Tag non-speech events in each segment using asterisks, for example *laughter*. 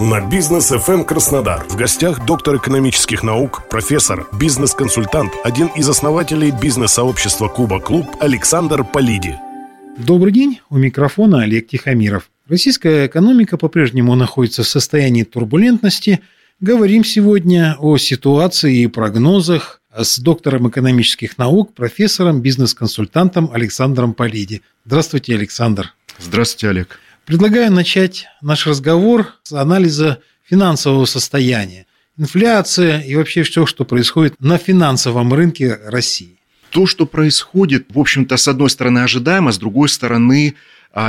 на «Бизнес FM Краснодар». В гостях доктор экономических наук, профессор, бизнес-консультант, один из основателей бизнес-сообщества «Куба Клуб» Александр Полиди. Добрый день, у микрофона Олег Тихомиров. Российская экономика по-прежнему находится в состоянии турбулентности. Говорим сегодня о ситуации и прогнозах с доктором экономических наук, профессором, бизнес-консультантом Александром Полиди. Здравствуйте, Александр. Здравствуйте, Олег. Предлагаю начать наш разговор с анализа финансового состояния. Инфляция и вообще все, что происходит на финансовом рынке России то, что происходит, в общем-то, с одной стороны ожидаемо, с другой стороны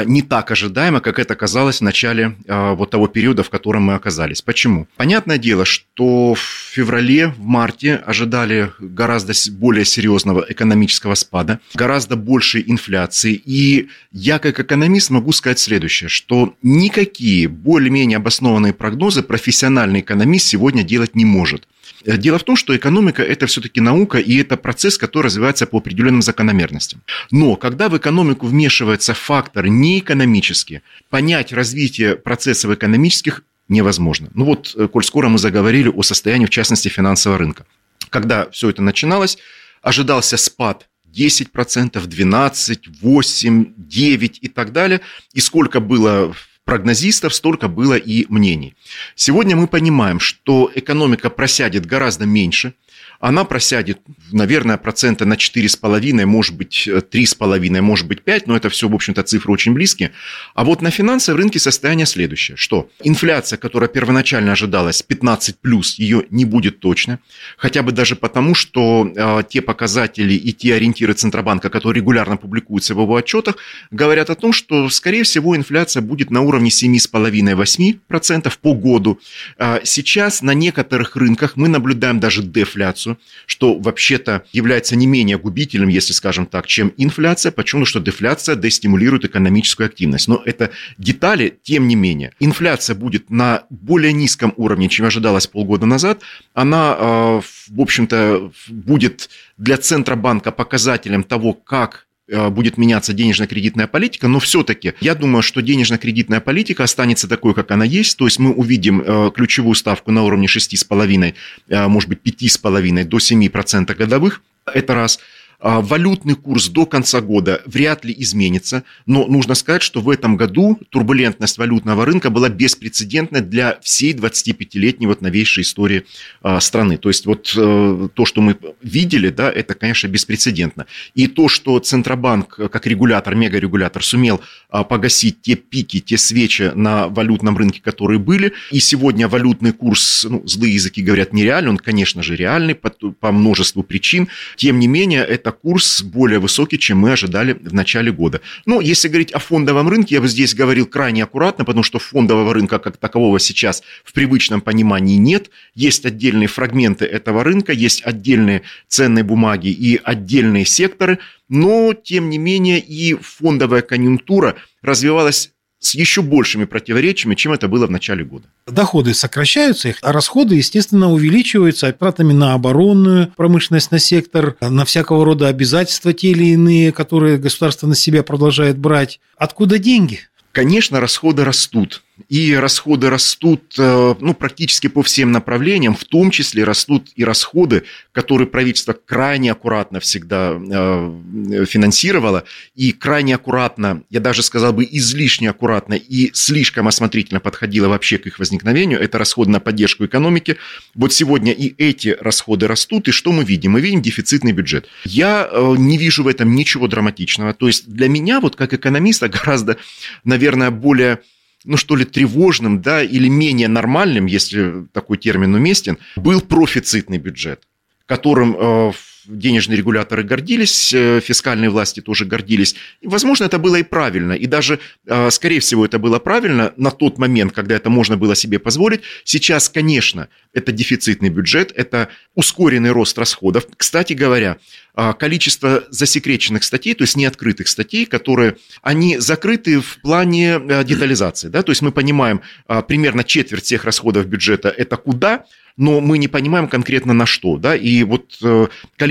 не так ожидаемо, как это казалось в начале а, вот того периода, в котором мы оказались. Почему? Понятное дело, что в феврале, в марте ожидали гораздо более серьезного экономического спада, гораздо большей инфляции. И я как экономист могу сказать следующее, что никакие более-менее обоснованные прогнозы профессиональный экономист сегодня делать не может. Э, дело в том, что экономика – это все-таки наука, и это процесс, который развивается по определенным закономерностям. Но когда в экономику вмешивается фактор неэкономический, понять развитие процессов экономических невозможно. Ну вот, э, коль скоро мы заговорили о состоянии, в частности, финансового рынка. Когда все это начиналось, ожидался спад 10%, 12%, 8%, 9% и так далее. И сколько было прогнозистов, столько было и мнений. Сегодня мы понимаем, что экономика просядет гораздо меньше – она просядет, наверное, процента на 4,5, может быть, 3,5, может быть, 5, но это все, в общем-то, цифры очень близкие. А вот на финансовом рынке состояние следующее, что инфляция, которая первоначально ожидалась 15 плюс, ее не будет точно, хотя бы даже потому, что э, те показатели и те ориентиры Центробанка, которые регулярно публикуются в его отчетах, говорят о том, что, скорее всего, инфляция будет на уровне 7,5-8% по году. А сейчас на некоторых рынках мы наблюдаем даже дефляцию, инфляцию, что вообще-то является не менее губительным, если скажем так, чем инфляция. Почему? Что дефляция дестимулирует экономическую активность. Но это детали, тем не менее. Инфляция будет на более низком уровне, чем ожидалось полгода назад. Она, э, в общем-то, будет для Центробанка показателем того, как будет меняться денежно-кредитная политика, но все-таки я думаю, что денежно-кредитная политика останется такой, как она есть, то есть мы увидим э, ключевую ставку на уровне 6,5, э, может быть 5,5 до 7% годовых, это раз – валютный курс до конца года вряд ли изменится, но нужно сказать, что в этом году турбулентность валютного рынка была беспрецедентна для всей 25-летней вот новейшей истории а, страны. То есть вот э, то, что мы видели, да, это, конечно, беспрецедентно. И то, что Центробанк как регулятор, мегарегулятор сумел а, погасить те пики, те свечи на валютном рынке, которые были, и сегодня валютный курс, ну, злые языки говорят, нереальный, он, конечно же, реальный по, по множеству причин, тем не менее, это это курс более высокий, чем мы ожидали в начале года. Но если говорить о фондовом рынке, я бы здесь говорил крайне аккуратно, потому что фондового рынка как такового сейчас в привычном понимании нет. Есть отдельные фрагменты этого рынка, есть отдельные ценные бумаги и отдельные секторы, но, тем не менее, и фондовая конъюнктура развивалась с еще большими противоречиями, чем это было в начале года. Доходы сокращаются, а расходы, естественно, увеличиваются тратами на оборонную промышленность, на сектор, на всякого рода обязательства те или иные, которые государство на себя продолжает брать. Откуда деньги? Конечно, расходы растут и расходы растут э, ну, практически по всем направлениям, в том числе растут и расходы, которые правительство крайне аккуратно всегда э, финансировало, и крайне аккуратно, я даже сказал бы излишне аккуратно и слишком осмотрительно подходило вообще к их возникновению, это расходы на поддержку экономики. Вот сегодня и эти расходы растут, и что мы видим? Мы видим дефицитный бюджет. Я э, не вижу в этом ничего драматичного. То есть для меня, вот как экономиста, *laughs* гораздо, наверное, более ну что ли, тревожным, да, или менее нормальным, если такой термин уместен, был профицитный бюджет которым денежные регуляторы гордились, э, фискальные власти тоже гордились. Возможно, это было и правильно. И даже, э, скорее всего, это было правильно на тот момент, когда это можно было себе позволить. Сейчас, конечно, это дефицитный бюджет, это ускоренный рост расходов. Кстати говоря, э, количество засекреченных статей, то есть неоткрытых статей, которые, они закрыты в плане детализации. Да? То есть мы понимаем, примерно четверть всех расходов бюджета – это куда – но мы не понимаем конкретно на что. Да? И вот э,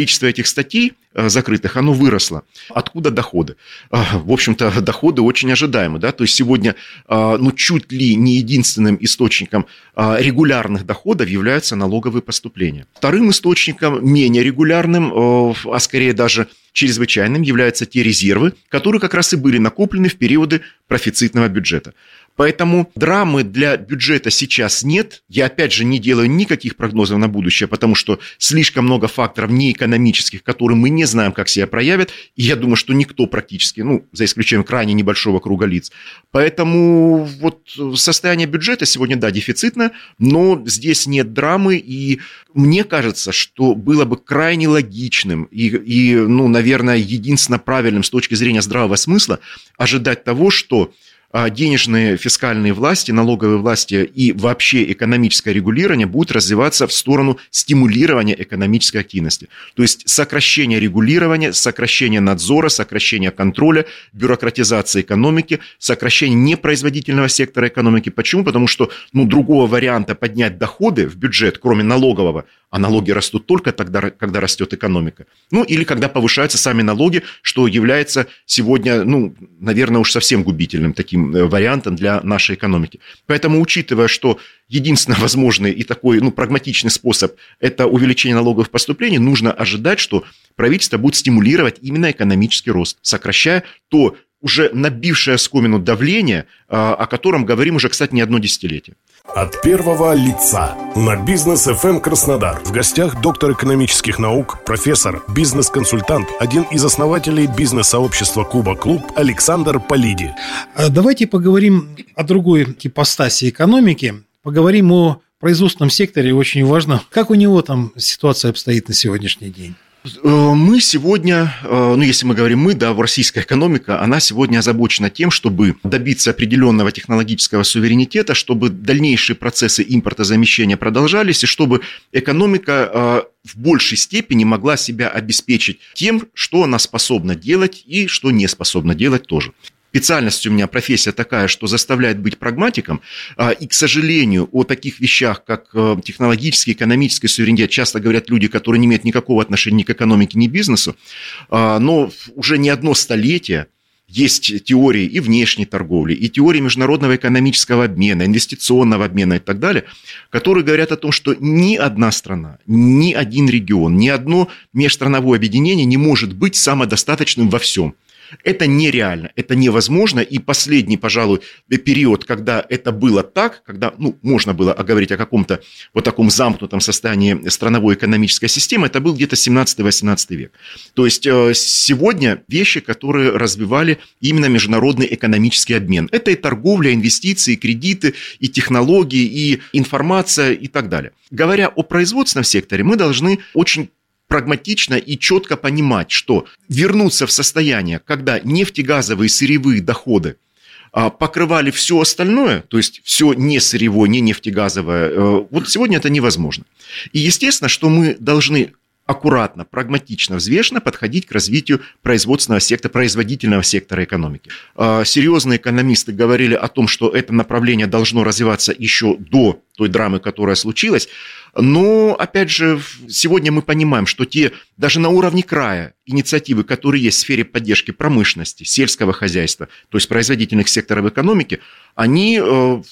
количество этих статей э, закрытых, оно выросло. Откуда доходы? А, в общем-то, доходы очень ожидаемы. Да? То есть сегодня а, ну, чуть ли не единственным источником регулярных доходов являются налоговые поступления. Вторым источником, менее регулярным, э, а скорее даже чрезвычайным, являются те резервы, которые как раз и были накоплены в периоды профицитного бюджета. Поэтому драмы для бюджета сейчас нет. Я, опять же, не делаю никаких прогнозов на будущее, потому что слишком много факторов неэкономических, которые мы не знаем, как себя проявят. И я думаю, что никто практически, ну, за исключением крайне небольшого круга лиц. Поэтому вот состояние бюджета сегодня, да, дефицитно, но здесь нет драмы. И мне кажется, что было бы крайне логичным и, и ну, наверное, единственно правильным с точки зрения здравого смысла ожидать того, что денежные фискальные власти, налоговые власти и вообще экономическое регулирование будут развиваться в сторону стимулирования экономической активности. То есть сокращение регулирования, сокращение надзора, сокращение контроля, бюрократизация экономики, сокращение непроизводительного сектора экономики. Почему? Потому что ну, другого варианта поднять доходы в бюджет, кроме налогового, а налоги растут только тогда, когда растет экономика. Ну, или когда повышаются сами налоги, что является сегодня, ну, наверное, уж совсем губительным таким э, вариантом для нашей экономики. Поэтому, учитывая, что единственно возможный и такой, ну, прагматичный способ – это увеличение налоговых поступлений, нужно ожидать, что правительство будет стимулировать именно экономический рост, сокращая то уже набившее скомину давление, а, о котором говорим уже, кстати, не одно десятилетие. От первого лица на бизнес FM эм Краснодар. В гостях доктор экономических наук, профессор, бизнес-консультант, один из основателей бизнес-сообщества Куба Клуб Александр Полиди. А давайте поговорим о другой ипостаси экономики. Поговорим о производственном секторе. Очень важно, как у него там ситуация обстоит на сегодняшний день. Э, мы сегодня, э, ну если мы говорим мы, да, в российская экономика, она сегодня озабочена тем, чтобы добиться определенного технологического суверенитета, чтобы дальнейшие процессы импортозамещения продолжались, и чтобы экономика э, в большей степени могла себя обеспечить тем, что она способна делать и что не способна делать тоже специальность у меня, профессия такая, что заставляет быть прагматиком. А, и, к сожалению, о таких вещах, как э, технологический, экономический суверенитет, часто говорят люди, которые не имеют никакого отношения ни к экономике, ни к бизнесу. А, но уже не одно столетие есть теории и внешней торговли, и теории международного экономического обмена, инвестиционного обмена и так далее, которые говорят о том, что ни одна страна, ни один регион, ни одно межстрановое объединение не может быть самодостаточным во всем – это нереально, это невозможно. И последний, пожалуй, период, когда это было так, когда ну, можно было говорить о каком-то вот таком замкнутом состоянии страновой экономической системы, это был где-то 17-18 век. То есть э, сегодня вещи, которые развивали именно международный экономический обмен. Это и торговля, инвестиции, кредиты, и технологии, и информация и так далее. Говоря о производственном секторе, мы должны очень прагматично и четко понимать, что вернуться в состояние, когда нефтегазовые сырьевые доходы а, покрывали все остальное, то есть все не сырьевое, не нефтегазовое, э, вот сегодня это невозможно. И естественно, что мы должны аккуратно, прагматично, взвешенно подходить к развитию производственного сектора, производительного сектора экономики. А, серьезные экономисты говорили о том, что это направление должно развиваться еще до той драмы, которая случилась. Но, опять же, сегодня мы понимаем, что те, даже на уровне края, инициативы, которые есть в сфере поддержки промышленности, сельского хозяйства, то есть производительных секторов экономики, они, э,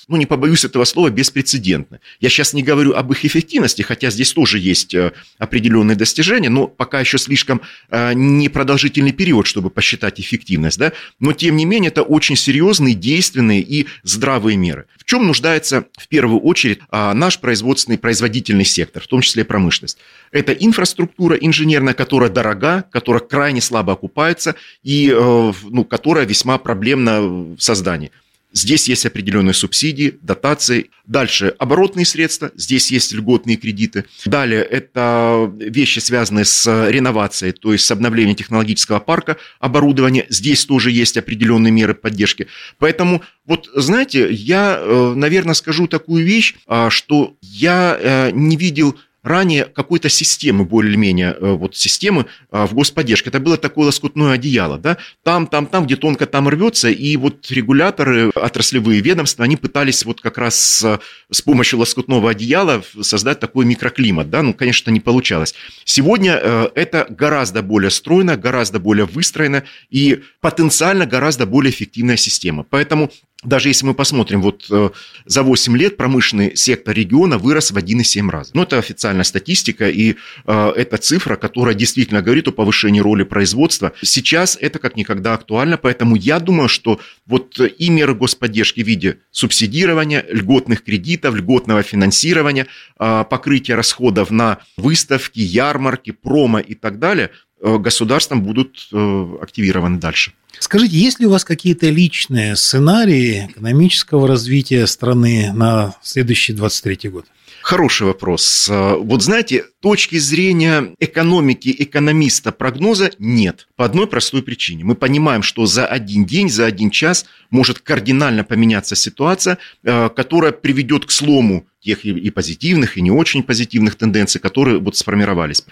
ну не побоюсь этого слова, беспрецедентны. Я сейчас не говорю об их эффективности, хотя здесь тоже есть э, определенные достижения, но пока еще слишком э, непродолжительный период, чтобы посчитать эффективность. Да? Но, тем не менее, это очень серьезные, действенные и здравые меры. В чем нуждается в первую очередь а, наш производственный, производительный сектор, в том числе промышленность? Это инфраструктура инженерная, которая дорога, которая крайне слабо окупается и ну, которая весьма проблемна в создании. Здесь есть определенные субсидии, дотации. Дальше оборотные средства, здесь есть льготные кредиты. Далее это вещи, связанные с реновацией, то есть с обновлением технологического парка оборудования. Здесь тоже есть определенные меры поддержки. Поэтому, вот знаете, я, э, наверное, скажу такую вещь, а, что я э, не видел ранее какой-то системы, более-менее, э, вот системы а, в господдержке. Это было такое лоскутное одеяло, да, там, там, там, где тонко там рвется, и вот регуляторы, отраслевые ведомства, они пытались вот как раз с, с помощью лоскутного одеяла создать такой микроклимат, да, ну, конечно, не получалось. Сегодня э, это гораздо более стройно, гораздо более выстроено и потенциально гораздо более эффективная система. Поэтому даже если мы посмотрим, вот э, за 8 лет промышленный сектор региона вырос в 1,7 раза. Ну, это официальная статистика, и э, это цифра, которая действительно говорит о повышении роли производства. Сейчас это как никогда актуально, поэтому я думаю, что вот и меры господдержки в виде субсидирования, льготных кредитов, льготного финансирования, э, покрытия расходов на выставки, ярмарки, промо и так далее э, государством будут э, активированы дальше. Скажите, есть ли у вас какие-то личные сценарии экономического развития страны на следующий 23 год? Хороший вопрос. Вот знаете, точки зрения экономики, экономиста, прогноза нет. По одной простой причине. Мы понимаем, что за один день, за один час может кардинально поменяться ситуация, э, которая приведет к слому тех и позитивных, и не очень позитивных тенденций, которые вот сформировались.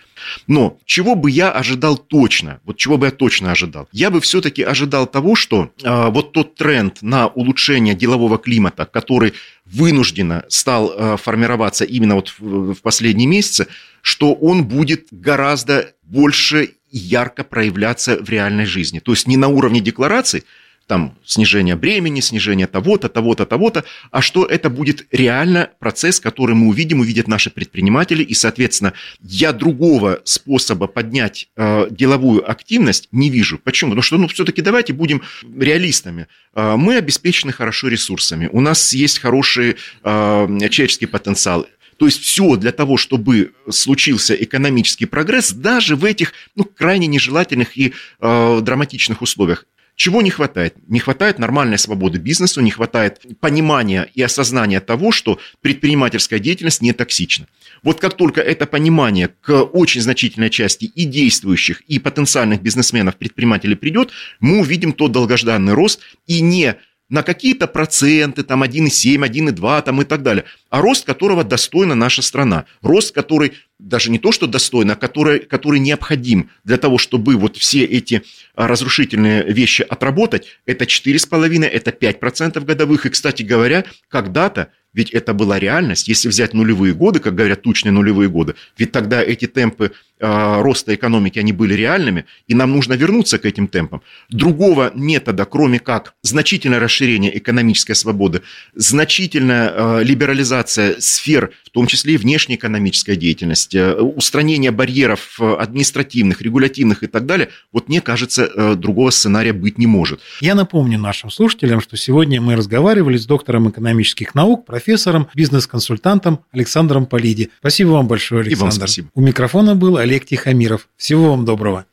Но чего бы я ожидал точно, вот чего бы я точно ожидал? Я бы все-таки ожидал того, что э, вот тот тренд на улучшение делового климата, который вынужденно стал э, формироваться именно вот в, в последние месяцы, что он будет гораздо больше ярко проявляться в реальной жизни. То есть не на уровне деклараций, там снижение бремени, снижение того-то, того-то, того-то, а что это будет реально процесс, который мы увидим, увидят наши предприниматели, и, соответственно, я другого способа поднять э, деловую активность не вижу. Почему? Потому что, ну, все-таки давайте будем реалистами. Э, мы обеспечены хорошо ресурсами, у нас есть хороший э, человеческий потенциал, то есть все для того, чтобы случился экономический прогресс, даже в этих ну, крайне нежелательных и э, драматичных условиях. Чего не хватает? Не хватает нормальной свободы бизнесу, не хватает понимания и осознания того, что предпринимательская деятельность не токсична. Вот как только это понимание к очень значительной части и действующих, и потенциальных бизнесменов, предпринимателей придет, мы увидим тот долгожданный рост и не на какие-то проценты, там 1,7, 1,2 там и так далее, а рост которого достойна наша страна. Рост, который даже не то, что достойно, а который, который необходим для того, чтобы вот все эти а, разрушительные вещи отработать, это 4,5, это 5% годовых. И, кстати говоря, когда-то ведь это была реальность. Если взять нулевые годы, как говорят, тучные нулевые годы, ведь тогда эти темпы э, роста экономики, они были реальными, и нам нужно вернуться к этим темпам. Другого метода, кроме как значительное расширение экономической свободы, значительная э, либерализация сфер, в том числе и внешнеэкономическая деятельность, э, устранение барьеров э, административных, регулятивных и так далее, вот мне кажется, э, другого сценария быть не может. Я напомню нашим слушателям, что сегодня мы разговаривали с доктором экономических наук, профессором профессором, бизнес-консультантом Александром Полиди. Спасибо вам большое, Александр. И вам спасибо. У микрофона был Олег Тихомиров. Всего вам доброго.